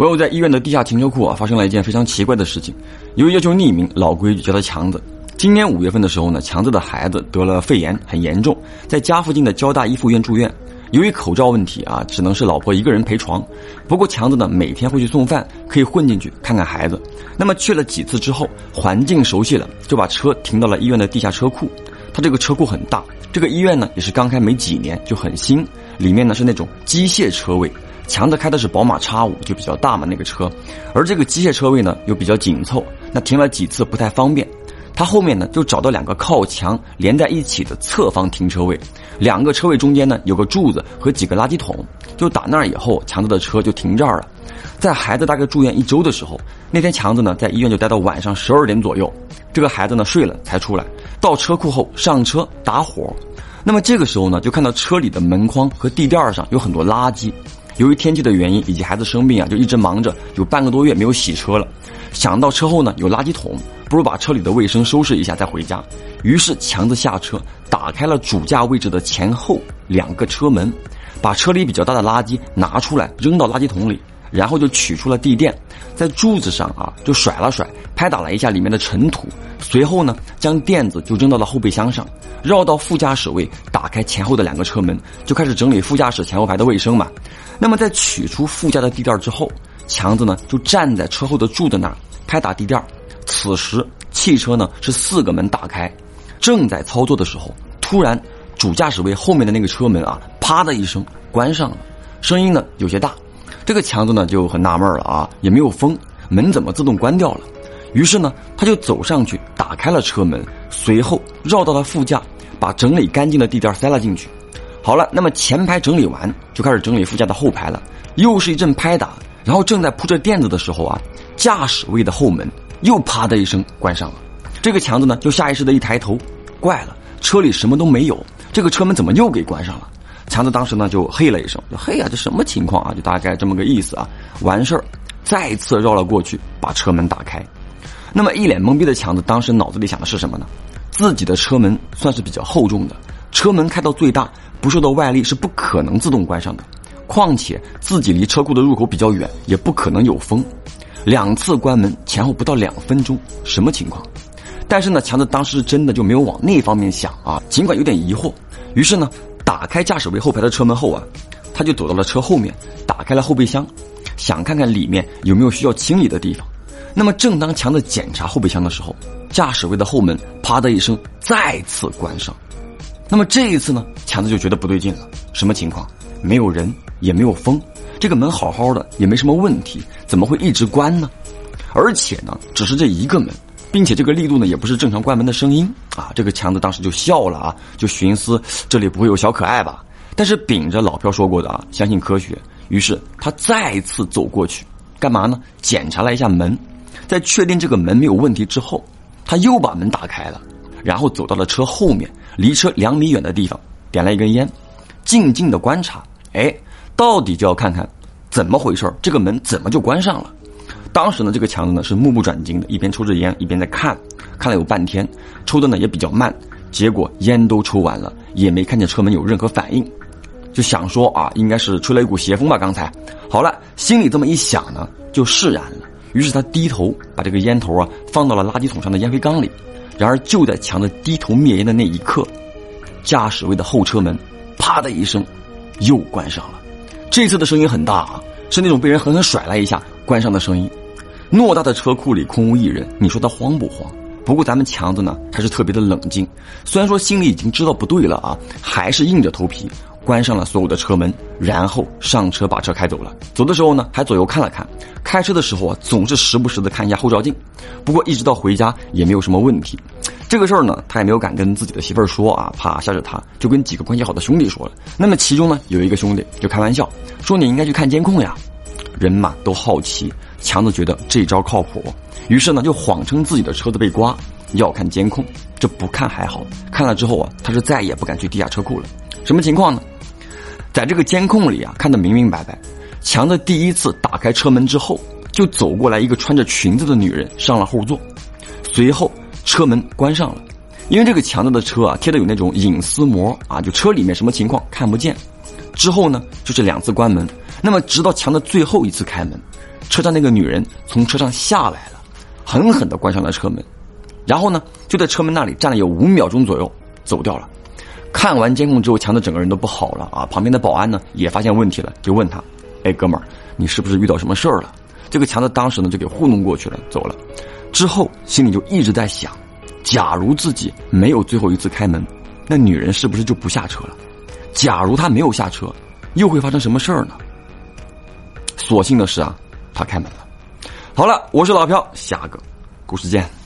我又在医院的地下停车库啊，发生了一件非常奇怪的事情。由于要求匿名，老规矩叫他强子。今年五月份的时候呢，强子的孩子得了肺炎，很严重，在家附近的交大一附院住院。由于口罩问题啊，只能是老婆一个人陪床。不过强子呢，每天会去送饭，可以混进去看看孩子。那么去了几次之后，环境熟悉了，就把车停到了医院的地下车库。他这个车库很大，这个医院呢也是刚开没几年，就很新。里面呢是那种机械车位，强子开的是宝马 X 五，就比较大嘛那个车。而这个机械车位呢又比较紧凑，那停了几次不太方便。他后面呢就找到两个靠墙连在一起的侧方停车位，两个车位中间呢有个柱子和几个垃圾桶，就打那儿以后，强子的车就停这儿了。在孩子大概住院一周的时候，那天强子呢在医院就待到晚上十二点左右，这个孩子呢睡了才出来，到车库后上车打火，那么这个时候呢就看到车里的门框和地垫上有很多垃圾，由于天气的原因以及孩子生病啊，就一直忙着，有半个多月没有洗车了。想到车后呢有垃圾桶，不如把车里的卫生收拾一下再回家。于是强子下车，打开了主驾位置的前后两个车门，把车里比较大的垃圾拿出来扔到垃圾桶里，然后就取出了地垫，在柱子上啊就甩了甩，拍打了一下里面的尘土，随后呢将垫子就扔到了后备箱上，绕到副驾驶位，打开前后的两个车门，就开始整理副驾驶前后排的卫生嘛。那么在取出副驾的地垫之后。强子呢就站在车后的柱子那儿拍打地垫此时汽车呢是四个门打开，正在操作的时候，突然主驾驶位后面的那个车门啊，啪的一声关上了，声音呢有些大。这个强子呢就很纳闷了啊，也没有风，门怎么自动关掉了？于是呢他就走上去打开了车门，随后绕到了副驾，把整理干净的地垫塞了进去。好了，那么前排整理完，就开始整理副驾的后排了，又是一阵拍打。然后正在铺着垫子的时候啊，驾驶位的后门又啪的一声关上了。这个强子呢，就下意识的一抬头，怪了，车里什么都没有，这个车门怎么又给关上了？强子当时呢就嘿了一声，就嘿呀，这什么情况啊？就大概这么个意思啊。完事儿，再次绕了过去，把车门打开。那么一脸懵逼的强子当时脑子里想的是什么呢？自己的车门算是比较厚重的，车门开到最大，不受到外力是不可能自动关上的。况且自己离车库的入口比较远，也不可能有风。两次关门前后不到两分钟，什么情况？但是呢，强子当时真的就没有往那方面想啊。尽管有点疑惑，于是呢，打开驾驶位后排的车门后啊，他就躲到了车后面，打开了后备箱，想看看里面有没有需要清理的地方。那么，正当强子检查后备箱的时候，驾驶位的后门啪的一声再次关上。那么这一次呢，强子就觉得不对劲了，什么情况？没有人。也没有风，这个门好好的，也没什么问题，怎么会一直关呢？而且呢，只是这一个门，并且这个力度呢，也不是正常关门的声音啊！这个强子当时就笑了啊，就寻思这里不会有小可爱吧？但是秉着老朴说过的啊，相信科学，于是他再次走过去，干嘛呢？检查了一下门，在确定这个门没有问题之后，他又把门打开了，然后走到了车后面，离车两米远的地方，点了一根烟，静静的观察，哎。到底就要看看怎么回事这个门怎么就关上了？当时呢，这个强子呢是目不转睛的，一边抽着烟，一边在看，看了有半天，抽的呢也比较慢，结果烟都抽完了，也没看见车门有任何反应，就想说啊，应该是吹了一股邪风吧。刚才好了，心里这么一想呢，就释然了。于是他低头把这个烟头啊放到了垃圾桶上的烟灰缸里。然而就在强子低头灭烟的那一刻，驾驶位的后车门啪的一声又关上了。这次的声音很大啊，是那种被人狠狠甩了一下关上的声音。偌大的车库里空无一人，你说他慌不慌？不过咱们强子呢还是特别的冷静，虽然说心里已经知道不对了啊，还是硬着头皮关上了所有的车门，然后上车把车开走了。走的时候呢还左右看了看，开车的时候啊总是时不时的看一下后照镜。不过一直到回家也没有什么问题。这个事儿呢，他也没有敢跟自己的媳妇儿说啊，怕吓着他，就跟几个关系好的兄弟说了。那么其中呢，有一个兄弟就开玩笑说：“你应该去看监控呀。”人马都好奇，强子觉得这招靠谱，于是呢就谎称自己的车子被刮，要看监控。这不看还好，看了之后啊，他是再也不敢去地下车库了。什么情况呢？在这个监控里啊，看得明明白白，强子第一次打开车门之后，就走过来一个穿着裙子的女人上了后座，随后。车门关上了，因为这个强子的车啊贴的有那种隐私膜啊，就车里面什么情况看不见。之后呢，就是两次关门，那么直到强的最后一次开门，车上那个女人从车上下来了，狠狠的关上了车门，然后呢，就在车门那里站了有五秒钟左右，走掉了。看完监控之后，强子整个人都不好了啊！旁边的保安呢也发现问题了，就问他：“哎，哥们儿，你是不是遇到什么事儿了？”这个强子当时呢就给糊弄过去了，走了。之后心里就一直在想：假如自己没有最后一次开门，那女人是不是就不下车了？假如他没有下车，又会发生什么事儿呢？所幸的是啊，他开门了。好了，我是老飘，下个故事见。